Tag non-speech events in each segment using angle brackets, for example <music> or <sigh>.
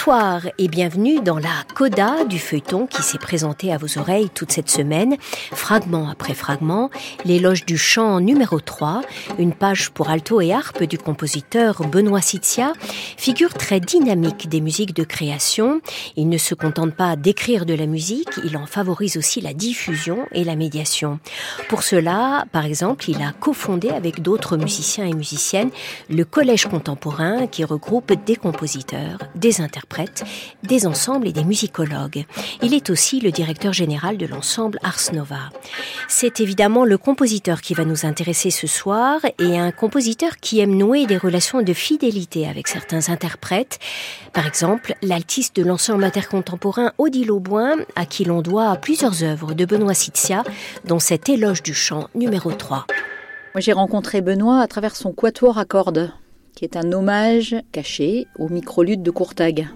Bonsoir et bienvenue dans la coda du feuilleton qui s'est présenté à vos oreilles toute cette semaine, fragment après fragment, l'éloge du chant numéro 3, une page pour alto et harpe du compositeur Benoît Sitzia, figure très dynamique des musiques de création. Il ne se contente pas d'écrire de la musique, il en favorise aussi la diffusion et la médiation. Pour cela, par exemple, il a cofondé avec d'autres musiciens et musiciennes le Collège contemporain qui regroupe des compositeurs, des interprètes, des ensembles et des musicologues. Il est aussi le directeur général de l'ensemble Ars Nova. C'est évidemment le compositeur qui va nous intéresser ce soir et un compositeur qui aime nouer des relations de fidélité avec certains interprètes. Par exemple, l'altiste de l'ensemble intercontemporain Odile Auboin, à qui l'on doit plusieurs œuvres de Benoît Sitzia, dont cet éloge du chant numéro 3. Moi, j'ai rencontré Benoît à travers son quatuor à cordes qui est un hommage caché au microlude de Courtag.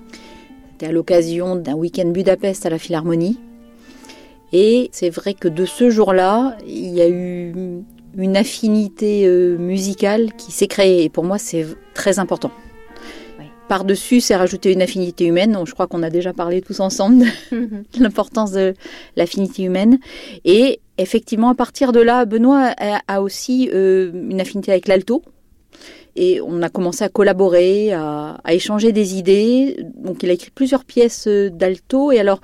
C'était à l'occasion d'un week-end Budapest à la Philharmonie. Et c'est vrai que de ce jour-là, il y a eu une affinité euh, musicale qui s'est créée. Et pour moi, c'est très important. Par-dessus, c'est rajouter une affinité humaine. je crois qu'on a déjà parlé tous ensemble de <laughs> l'importance de l'affinité humaine. Et effectivement, à partir de là, Benoît a, aussi euh, une affinité avec l'alto. Et on a commencé à collaborer, à, échanger des idées. Donc il a écrit plusieurs pièces euh, d'alto. Et alors,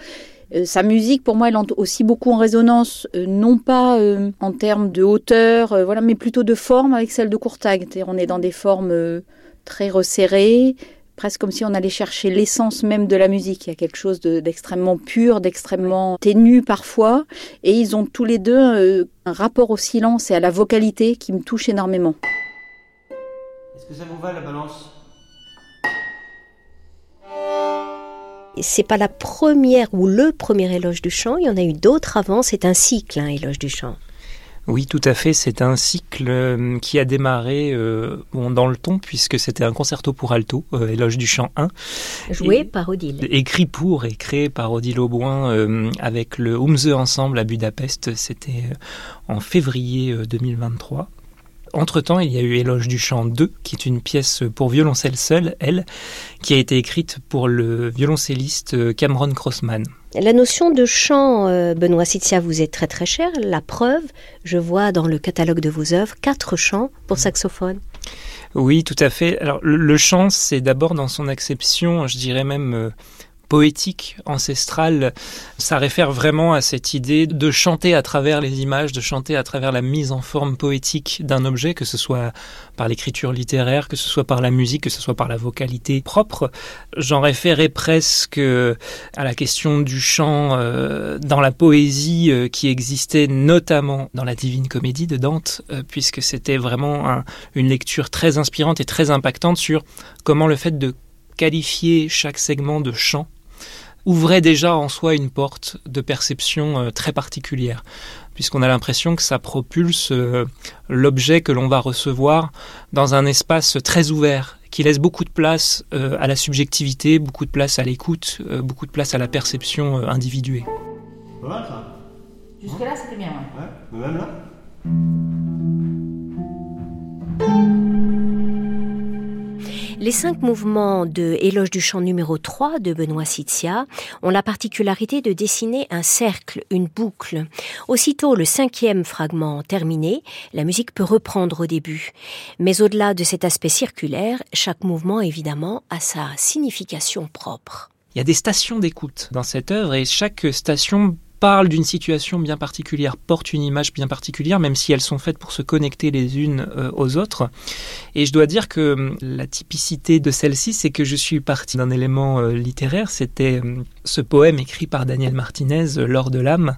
euh, sa musique, pour moi, elle entre aussi beaucoup en résonance, euh, non pas en termes de hauteur, voilà, mais plutôt de forme avec celle de Courtag. on est dans des formes très resserrées, presque comme si on allait chercher l'essence même de la musique. Il y a quelque chose d'extrêmement pur, d'extrêmement ténu parfois. Et ils ont tous les deux un rapport au silence et à la vocalité qui me touche énormément que ça vous va la balance? C'est pas la première ou le premier éloge du chant, il y en a eu d'autres avant, c'est un cycle, un hein, éloge du chant. Oui, tout à fait. C'est un cycle euh, qui a démarré euh, dans le ton, puisque c'était un concerto pour alto, euh, Éloge du chant 1. Joué par Odile. Écrit pour et créé par Odile Auboin avec le Umse Ensemble à Budapest. C'était en février 2023. Entre-temps, il y a eu Éloge du chant 2, qui est une pièce pour violoncelle seul, elle, qui a été écrite pour le violoncelliste Cameron Crossman. La notion de chant, euh, Benoît Sitzia, vous est très très chère. La preuve, je vois dans le catalogue de vos œuvres quatre chants pour saxophone. Oui, tout à fait. Alors, le, chant, c'est d'abord dans son acception, je dirais même euh, poétique, ancestrale. Ça réfère vraiment à cette idée de chanter à travers les images, de chanter à travers la mise en forme poétique d'un objet, que ce soit par l'écriture littéraire, que ce soit par la musique, que ce soit par la vocalité propre. J'en référais presque à la question du chant euh, dans la poésie euh, qui existait notamment dans la Divine Comédie de Dante, euh, puisque c'était vraiment une lecture très inspirante et très impactante sur comment le fait de qualifier chaque segment de chant ouvrait déjà en soi une porte de perception euh, très particulière, puisqu'on a l'impression que ça propulse euh, l'objet que l'on va recevoir dans un espace très ouvert, qui laisse beaucoup de place euh, à la subjectivité, beaucoup de place à l'écoute, beaucoup de place à la perception individuée. Pas mal ça Jusque-là, c'était bien, ouais. ouais. Même là Les cinq mouvements de Éloge du chant numéro 3 de Benoît Sitzia ont la particularité de dessiner un cercle, une boucle. Aussitôt le cinquième fragment terminé, la musique peut reprendre au début. Mais au-delà de cet aspect circulaire, chaque mouvement évidemment a sa signification propre. Il y a des stations d'écoute dans cette œuvre et chaque station parle d'une situation bien particulière, porte une image bien particulière, même si elles sont faites pour se connecter les unes euh, aux autres. Et je dois dire que hum, la typicité de celle-ci, c'est que je suis parti d'un élément euh, littéraire, c'était hum, ce poème écrit par Daniel Martinez, L'or de l'âme,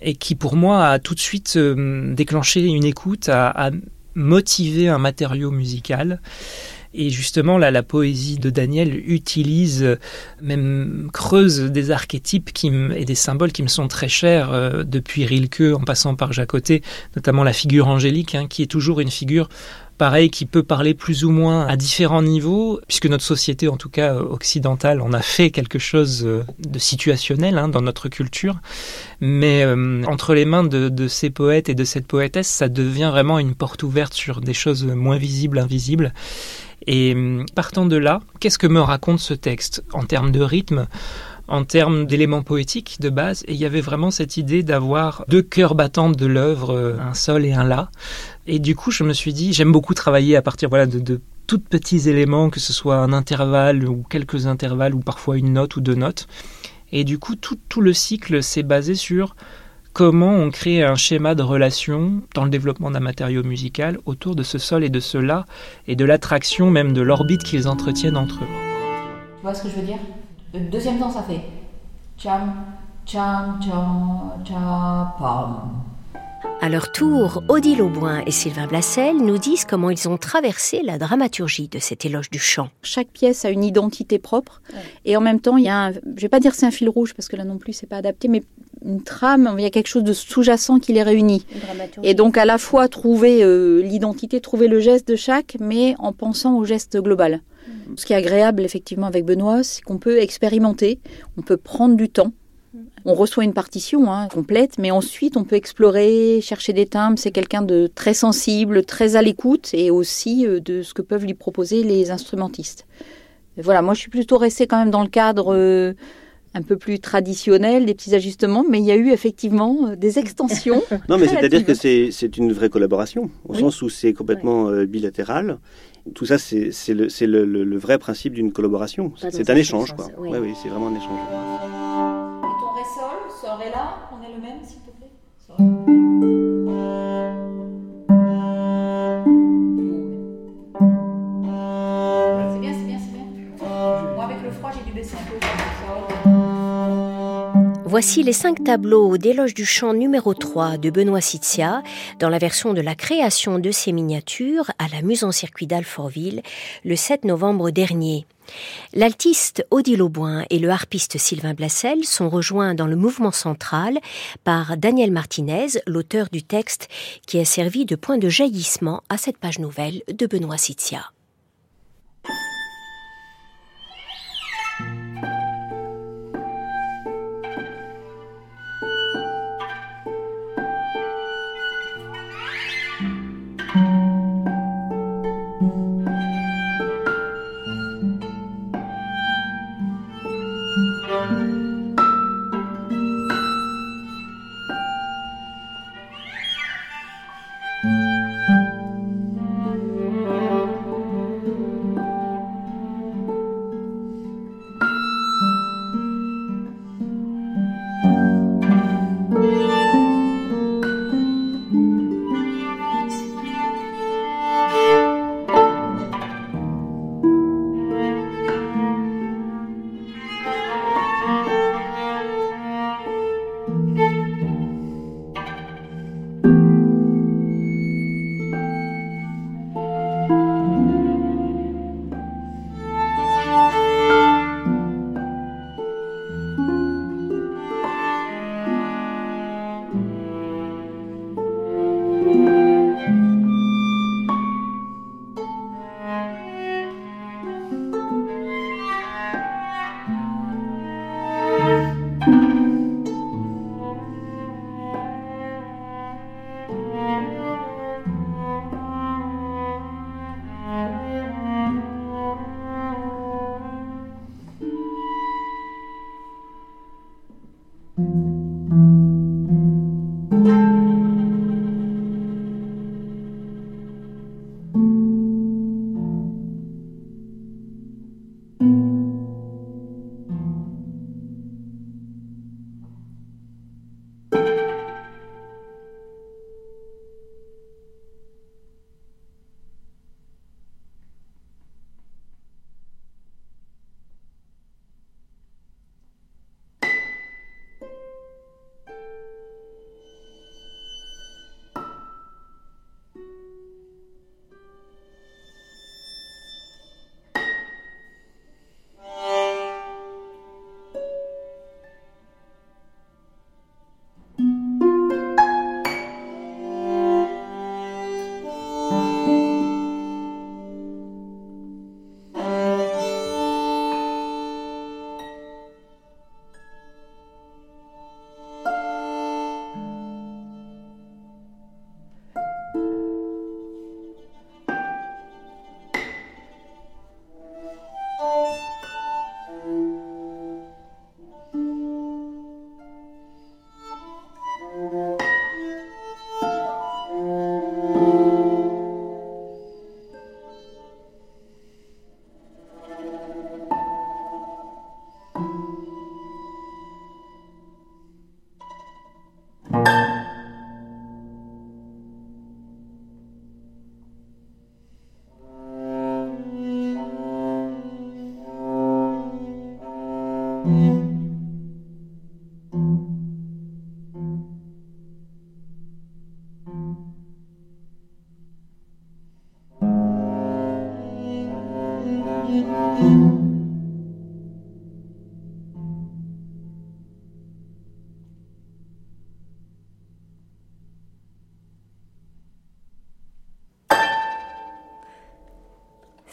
et qui pour moi a tout de suite hum, déclenché une écoute, a motivé un matériau musical. Et justement, là, la poésie de Daniel utilise, euh, même creuse des archétypes qui et des symboles qui me sont très chers euh, depuis Rilke en passant par Jacoté, notamment la figure angélique, hein, qui est toujours une figure pareil, qui peut parler plus ou moins à différents niveaux, puisque notre société, en tout cas euh, occidentale, en a fait quelque chose euh, de situationnel hein, dans notre culture. Mais euh, entre les mains de, de, ces poètes et de cette poétesse, ça devient vraiment une porte ouverte sur des choses moins visibles, invisibles. Et partant de là, qu'est-ce que me raconte ce texte en termes de rythme en termes d'éléments poétiques de base, et il y avait vraiment cette idée d'avoir deux cœurs battants de l'œuvre, un sol et un la. Et du coup, je me suis dit, j'aime beaucoup travailler à partir voilà, de, de tout petits éléments, que ce soit un intervalle ou quelques intervalles, ou parfois une note ou deux notes. Et du coup, tout, tout le cycle s'est basé sur comment on crée un schéma de relation dans le développement d'un matériau musical autour de ce sol et de ce la, et de l'attraction même de l'orbite qu'ils entretiennent entre eux. Tu vois ce que je veux dire? Le deuxième temps, ça fait cham, cham, cham, cham, pam. À leur tour, Odile Auboin et Sylvain Blassel nous disent comment ils ont traversé la dramaturgie de cet éloge du chant. Chaque pièce a une identité propre et en même temps, il y a un, je vais pas dire c'est un fil rouge parce que là non plus c'est pas adapté, mais une trame, il y a quelque chose de sous-jacent qui les réunit. Et donc à la fois trouver euh, l'identité, trouver le geste de chaque, mais en pensant au geste global. Ce qui est agréable effectivement avec Benoît, c'est qu'on peut expérimenter, on peut prendre du temps. On reçoit une partition hein, complète, mais ensuite on peut explorer, chercher des timbres. C'est quelqu'un de très sensible, très à l'écoute et aussi euh, de ce que peuvent lui proposer les instrumentistes. Et voilà, moi je suis plutôt restée quand même dans le cadre euh, un peu plus traditionnel, des petits ajustements, mais il y a eu effectivement euh, des extensions. <laughs> non, mais c'est-à-dire que c'est une vraie collaboration, au oui. sens où c'est complètement oui. bilatéral tout ça, c'est le, le, le, le, vrai principe d'une collaboration. C'est un échange, quoi. Oui, oui, c'est vraiment un échange. Et ton ré sol, ce ré là, on est le même, s'il te plaît? Voici les cinq tableaux d'éloge du chant numéro 3 de Benoît Sitzia dans la version de la création de ces miniatures à la Muse en circuit d'Alfortville le 7 novembre dernier. L'altiste Odile Auboin et le harpiste Sylvain Blassel sont rejoints dans le mouvement central par Daniel Martinez, l'auteur du texte qui a servi de point de jaillissement à cette page nouvelle de Benoît Sitzia.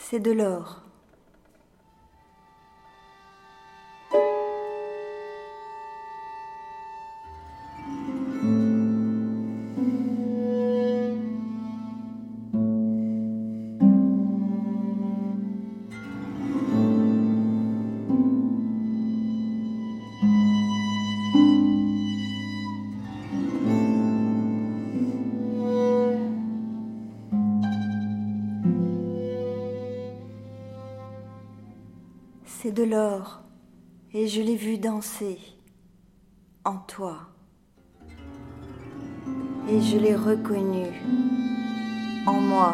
C'est de l'or. Et je l'ai vu danser en toi. Et je l'ai reconnu en moi.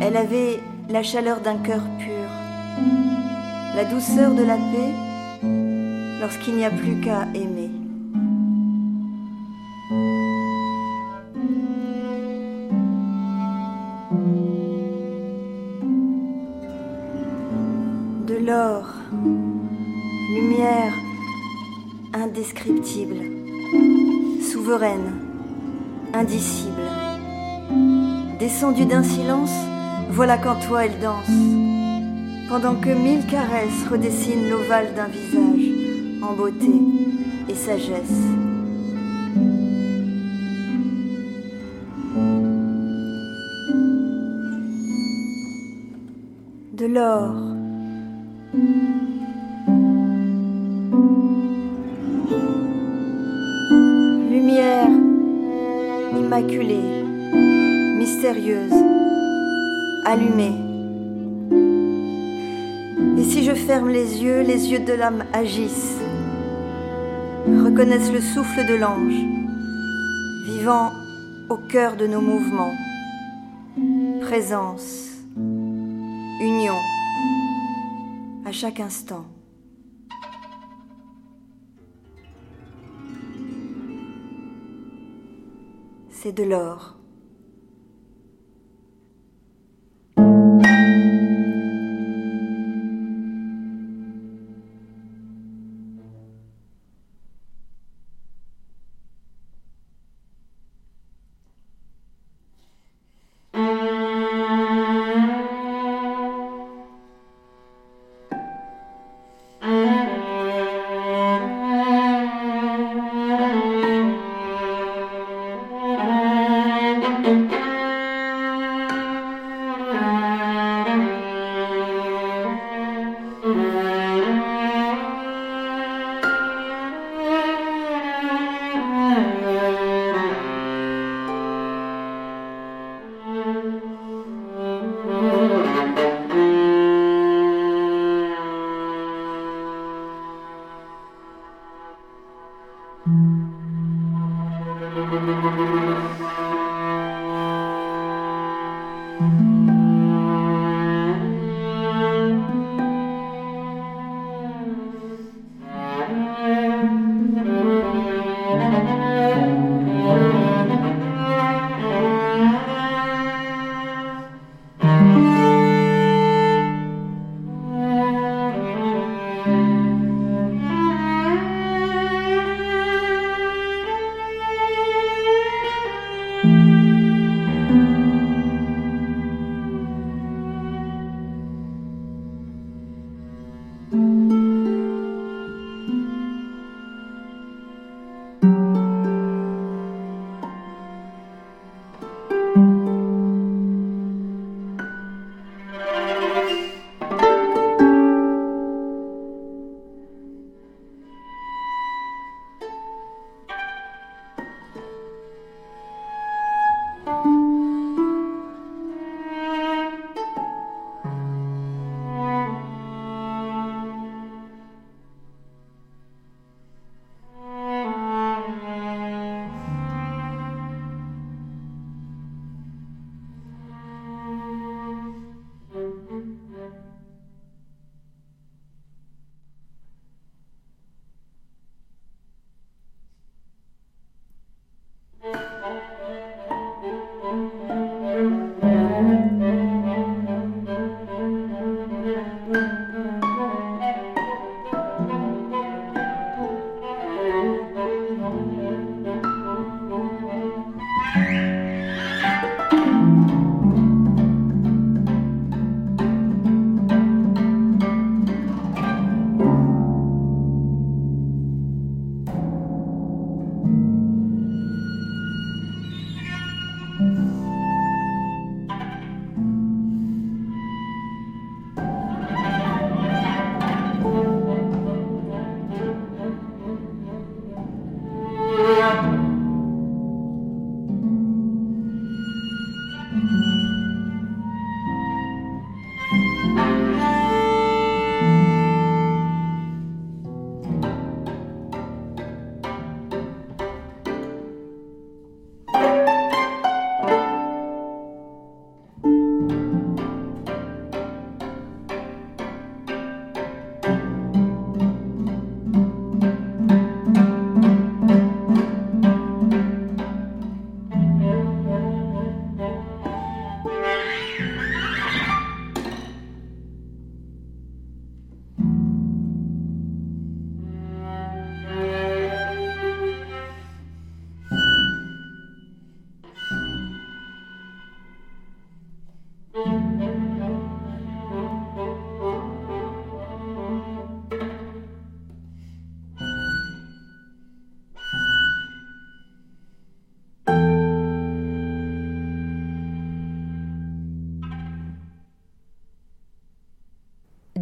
Elle avait la chaleur d'un cœur pur, la douceur de la paix lorsqu'il n'y a plus qu'à aimer. Indescriptible, souveraine, indicible. Descendue d'un silence, voilà qu'en toi elle danse, pendant que mille caresses redessinent l'ovale d'un visage en beauté et sagesse. De l'or mystérieuse, allumée. Et si je ferme les yeux, les yeux de l'âme agissent, reconnaissent le souffle de l'ange, vivant au cœur de nos mouvements. Présence, union à chaque instant. C'est de l'or.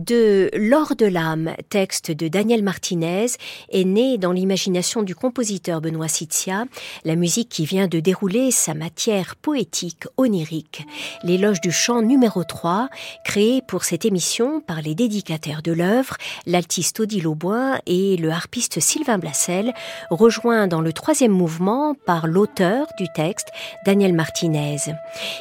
De L'or de l'âme, texte de Daniel Martinez, est né dans l'imagination du compositeur Benoît Sitzia, la musique qui vient de dérouler sa matière poétique onirique. L'éloge du chant numéro 3, créé pour cette émission par les dédicataires de l'œuvre, l'altiste Odile Auboin et le harpiste Sylvain Blassel, rejoint dans le troisième mouvement par l'auteur du texte, Daniel Martinez.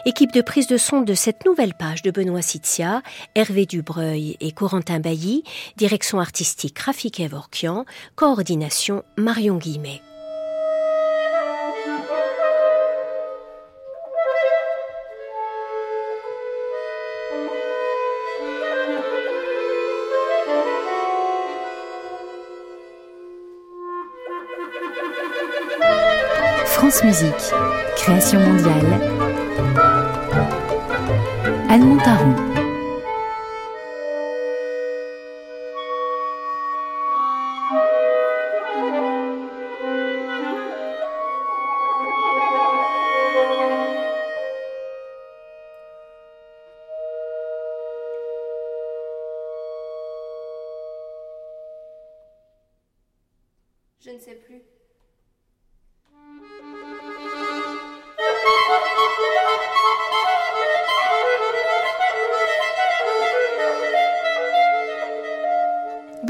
Équipe de prise de son de cette nouvelle page de Benoît Sitzia, Hervé Dubreuil et Corentin Bailly, direction artistique Rafik Evorkian, coordination Marion Guillemet. France Musique, création mondiale. Anne Montaron.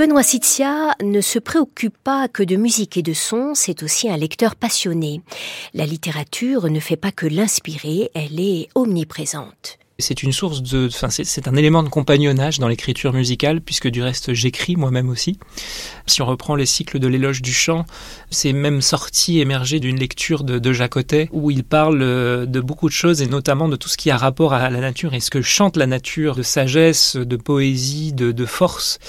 Benoît Sitzia ne se préoccupe pas que de musique et de son, c'est aussi un lecteur passionné. La littérature ne fait pas que l'inspirer, elle est omniprésente. C'est une source de, enfin, c'est un élément de compagnonnage dans l'écriture musicale, puisque du reste j'écris moi-même aussi. Si on reprend les cycles de l'éloge du chant, c'est même sorti, émergé d'une lecture de, de Jacotet, où il parle euh, de beaucoup de choses, et notamment de tout ce qui a rapport à la nature, et ce que chante la nature, de sagesse, de poésie, de, de force,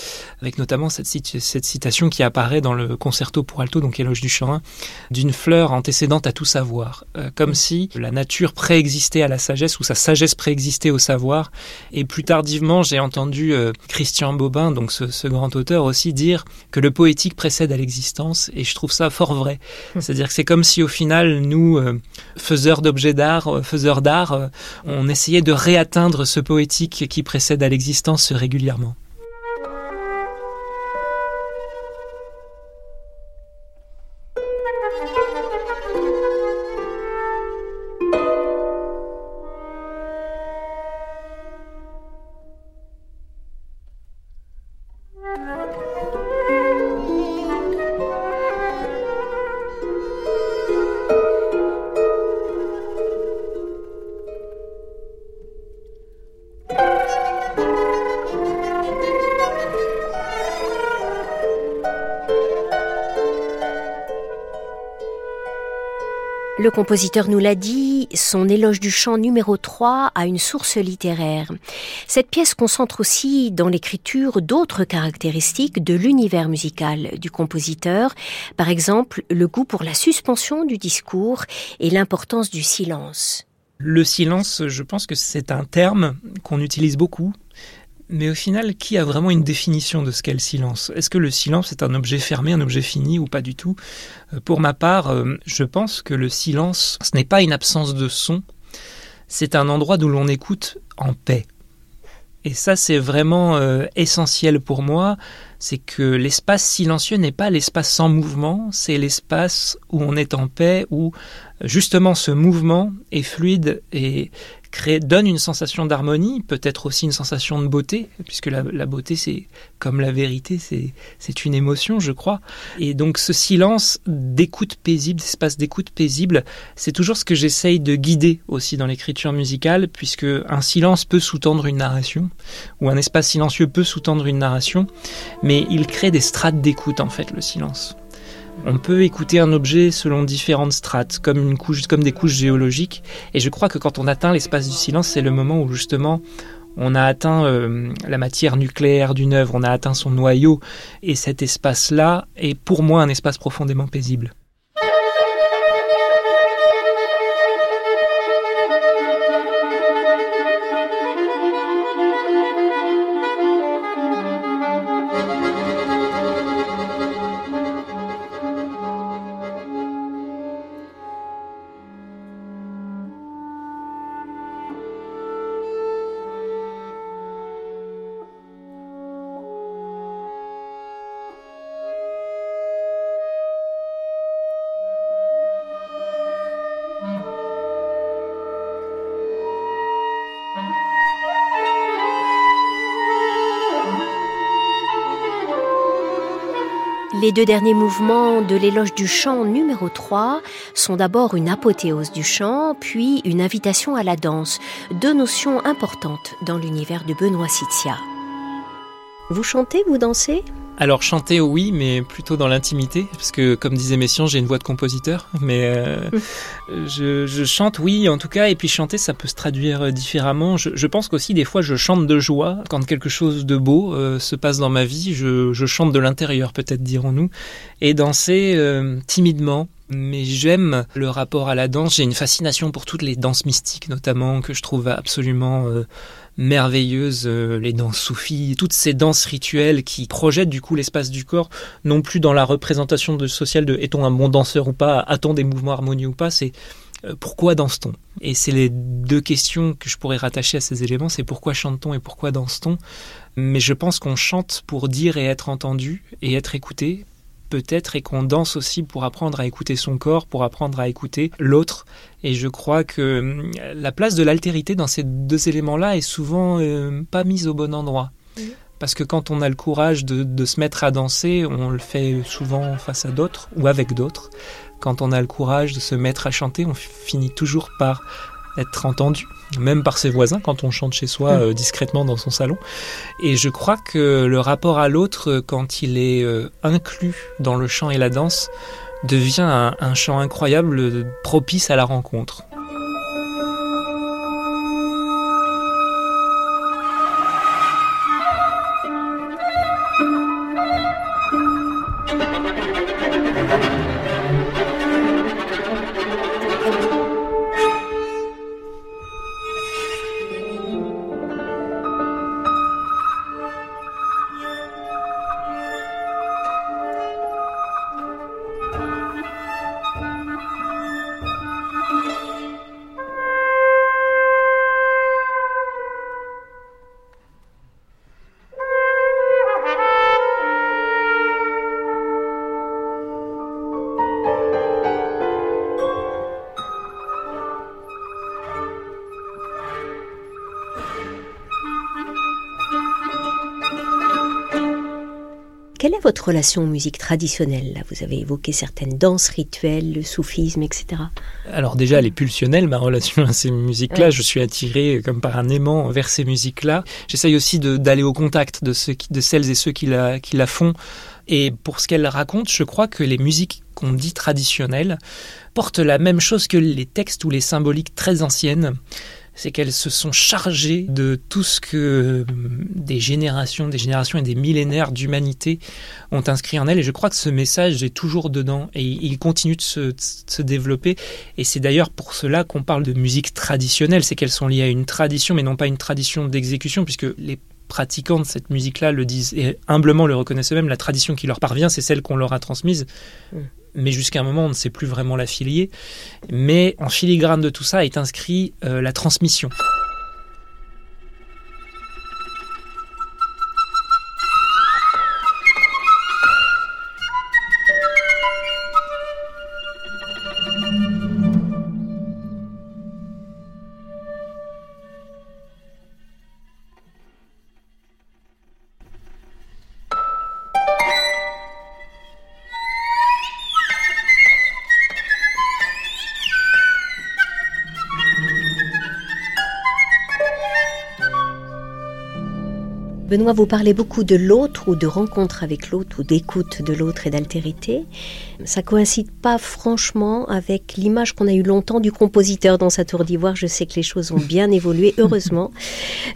avec notamment cette, cette, citation qui apparaît dans le concerto pour alto, donc éloge du chant, d'une fleur antécédente à tout savoir, euh, comme si la nature préexistait à la sagesse, ou sa sagesse préexistait au savoir. Et plus tardivement, j'ai entendu euh, Christian Bobin, donc ce, grand auteur, aussi dire que le poétique précède à l'existence. Et je trouve ça fort vrai. Hum. C'est-à-dire que c'est comme si au final, nous, euh, faiseurs d'objets d'art, euh, faiseurs d'art, on essayait de réatteindre ce poétique qui précède à l'existence régulièrement. Le compositeur nous l'a dit, son éloge du chant numéro 3 a une source littéraire. Cette pièce concentre aussi dans l'écriture d'autres caractéristiques de l'univers musical du compositeur, par exemple le goût pour la suspension du discours et l'importance du silence. Le silence, je pense que c'est un terme qu'on utilise beaucoup mais au final, qui a vraiment une définition de ce qu'est le silence? Est-ce que le silence est un objet fermé, un objet fini ou pas du tout? Euh, Pour ma part, euh, je pense que le silence, ce n'est pas une absence de son, c'est un endroit d'où l'on écoute en paix. Et ça, c'est vraiment euh, essentiel pour moi, c'est que l'espace silencieux n'est pas l'espace sans mouvement, c'est l'espace où on est en paix, où justement ce mouvement est fluide et donne une sensation d'harmonie, peut-être aussi une sensation de beauté, puisque la, beauté, c'est comme la vérité, c'est une émotion, je crois. Et donc ce silence d'écoute paisible, espace d'écoute paisible, c'est toujours ce que j'essaye de guider aussi dans l'écriture musicale, puisque un silence peut sous-tendre une narration, ou un espace silencieux peut sous-tendre une narration, mais il crée des strates d'écoute, en fait, le silence. On peut écouter un objet selon différentes strates, comme, une couche, comme des couches géologiques. Et je crois que quand on atteint l'espace du silence, c'est le moment où justement on a atteint euh, la matière nucléaire d'une œuvre, on a atteint son noyau. Et cet espace-là est pour moi un espace profondément paisible. Les deux derniers mouvements de l'éloge du chant numéro 3 sont d'abord une apothéose du chant, puis une invitation à la danse, deux notions importantes dans l'univers de Benoît Sitia. Vous chantez, vous dansez? Alors chanter oui, mais plutôt dans l'intimité, parce que comme disait Messiaen, j'ai une voix de compositeur, <laughs> mais euh, <laughs> je, chante oui en tout cas, et puis chanter ça peut se traduire différemment. Je, pense qu'aussi des fois je chante de joie quand quelque chose de beau euh, se passe dans ma vie, je, chante de l'intérieur peut-être dirons-nous, et danser euh, timidement, mais j'aime le rapport à la danse. J'ai une fascination pour toutes les danses mystiques, notamment, que je trouve absolument merveilleuses, euh, les danses soufis, toutes ces danses rituelles qui projettent du coup l'espace du corps, non plus dans la représentation sociale de est-on un bon danseur ou pas, a-t-on des mouvements harmonieux ou pas, c'est euh, pourquoi danse-t-on? Et c'est les deux questions que je pourrais rattacher à ces éléments, c'est pourquoi chante-t-on et pourquoi danse-t-on? Mais je pense qu'on chante pour dire et être entendu et être écouté, peut-être et qu'on danse aussi pour apprendre à écouter son corps, pour apprendre à écouter l'autre. Et je crois que hum, la place de l'altérité dans ces deux éléments-là est souvent euh, pas mise au bon endroit. Parce que quand on a le courage de, de, se mettre à danser, on le fait souvent face à d'autres ou avec d'autres. Quand on a le courage de se mettre à chanter, on finit toujours par être entendu, même par ses voisins quand on chante chez soi mm. euh, discrètement dans son salon. Et je crois que le rapport à l'autre, euh, quand il est euh, inclus dans le chant et la danse, devient un, un chant incroyable, propice à la rencontre. Quelle est votre relation aux musiques traditionnelles Vous avez évoqué certaines danses rituelles, le soufisme, etc. Alors déjà, elle est pulsionnelle, ma relation à ces musiques-là. Je suis attiré comme par un aimant vers ces musiques-là. J'essaye aussi d'aller au contact de, ceux de celles et ceux qui la, qui la font. Et pour ce qu'elle raconte, je crois que les musiques qu'on dit traditionnelles portent la même chose que les textes ou les symboliques très anciennes c'est qu'elles se sont chargées de tout ce que euh, des générations, des générations et des millénaires d'humanité ont inscrit en elles. Et je crois que ce message est toujours dedans et il continue de se, développer. Et c'est d'ailleurs pour cela qu'on parle de musique traditionnelle, c'est qu'elles sont liées à une tradition, mais non pas une tradition d'exécution, puisque les pratiquants de cette musique-là le disent et humblement le reconnaissent eux-mêmes, la tradition qui leur parvient, c'est celle qu'on leur a transmise. Mm mais jusqu'à un moment, on ne sait plus vraiment l'affilier. Mais en filigrane de tout ça est inscrit euh, la transmission. Benoît, vous parlez beaucoup de l'autre ou de rencontre avec l'autre ou d'écoute de l'autre et d'altérité. Ça coïncide pas franchement avec l'image qu'on a eue longtemps du compositeur dans sa tour d'ivoire. Je sais que les choses ont bien évolué, <laughs> heureusement.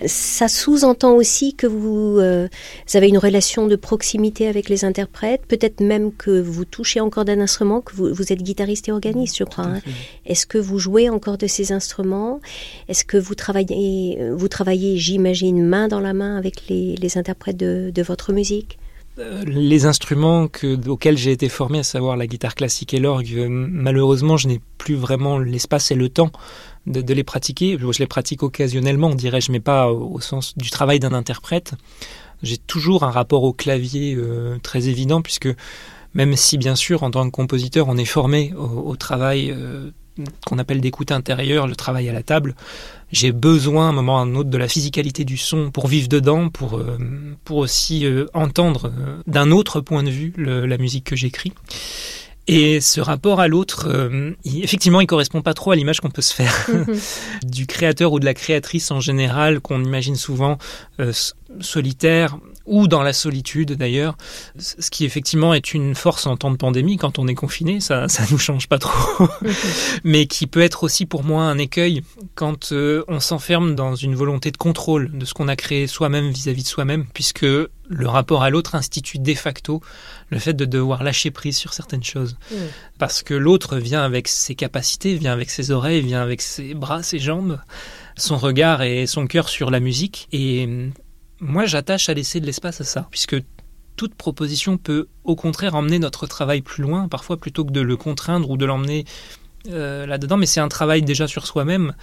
Ça sous-entend aussi que vous, euh, avez une relation de proximité avec les interprètes, peut-être même que vous touchez encore d'un instrument, que vous, êtes guitariste et organiste, je crois. Hein. Est-ce que vous jouez encore de ces instruments? Est-ce que vous travaillez, vous travaillez, j'imagine, main dans la main avec les les, interprètes de, votre musique euh, les instruments auxquels j'ai été formé, à savoir la guitare classique et l'orgue, euh, malheureusement, je n'ai plus vraiment l'espace et le temps de, les pratiquer. Je les pratique occasionnellement, dirais-je, mais pas au, sens du travail d'un interprète. J'ai toujours un rapport au clavier euh, très évident, puisque même si, bien sûr, en tant que compositeur, on est formé au, travail qu'on appelle d'écoute intérieure, le travail à la table. J'ai besoin, à un moment ou à un autre, de la physicalité du son pour vivre dedans, pour, euh, pour aussi euh, entendre euh, d'un autre point de vue la musique que j'écris. Et ce rapport à l'autre, effectivement, il correspond pas trop à l'image qu'on peut se faire <laughs> <laughs> du créateur ou de la créatrice en général, qu'on imagine souvent solitaire, ou dans la solitude d'ailleurs, ce qui effectivement est une force en temps de pandémie. Quand on est confiné, ça <laughs> ça nous change pas trop, <laughs> mais qui peut être aussi pour moi un écueil quand euh, on s'enferme dans une volonté de contrôle de ce qu'on a créé soi-même vis-à-vis de soi-même, puisque le rapport à l'autre institue de facto le fait de devoir lâcher prise sur certaines choses, parce que l'autre vient avec ses capacités, vient avec ses oreilles, vient avec ses bras, ses jambes son regard et son cœur sur la musique. Et moi, j'attache à laisser de l'espace à ça, puisque toute proposition peut au contraire emmener notre travail plus loin, parfois plutôt que de le contraindre ou de l'emmener euh, là-dedans, mais c'est un travail déjà sur soi-même,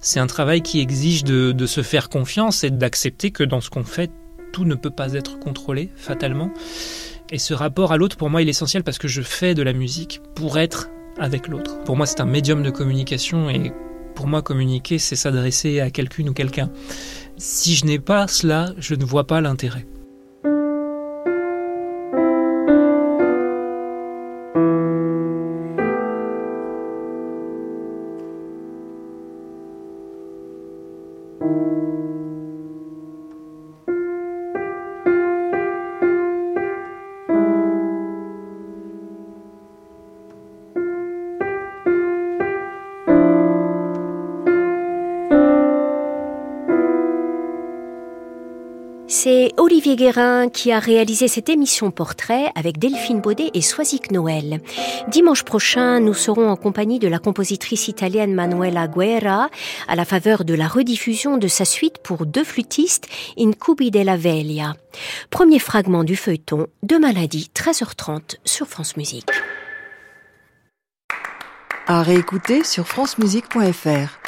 c'est un travail qui exige de, de se faire confiance et d'accepter que dans ce qu'on fait, tout ne peut pas être contrôlé fatalement. Et ce rapport à l'autre, pour moi, il est essentiel parce que je fais de la musique pour être avec l'autre. Pour moi, c'est un médium de communication et pour moi, communiquer, c'est s'adresser à quelqu'une ou quelqu'un. Si je n'ai pas cela, je ne vois pas l'intérêt. Guérin qui a réalisé cette émission portrait avec Delphine Baudet et Soisic Noël. Dimanche prochain, nous serons en compagnie de la compositrice italienne Manuela Guerra à la faveur de la rediffusion de sa suite pour deux flûtistes Incubi della Veglia. Premier fragment du feuilleton de Maladie, 13h30 sur France Musique. À réécouter sur francemusique.fr.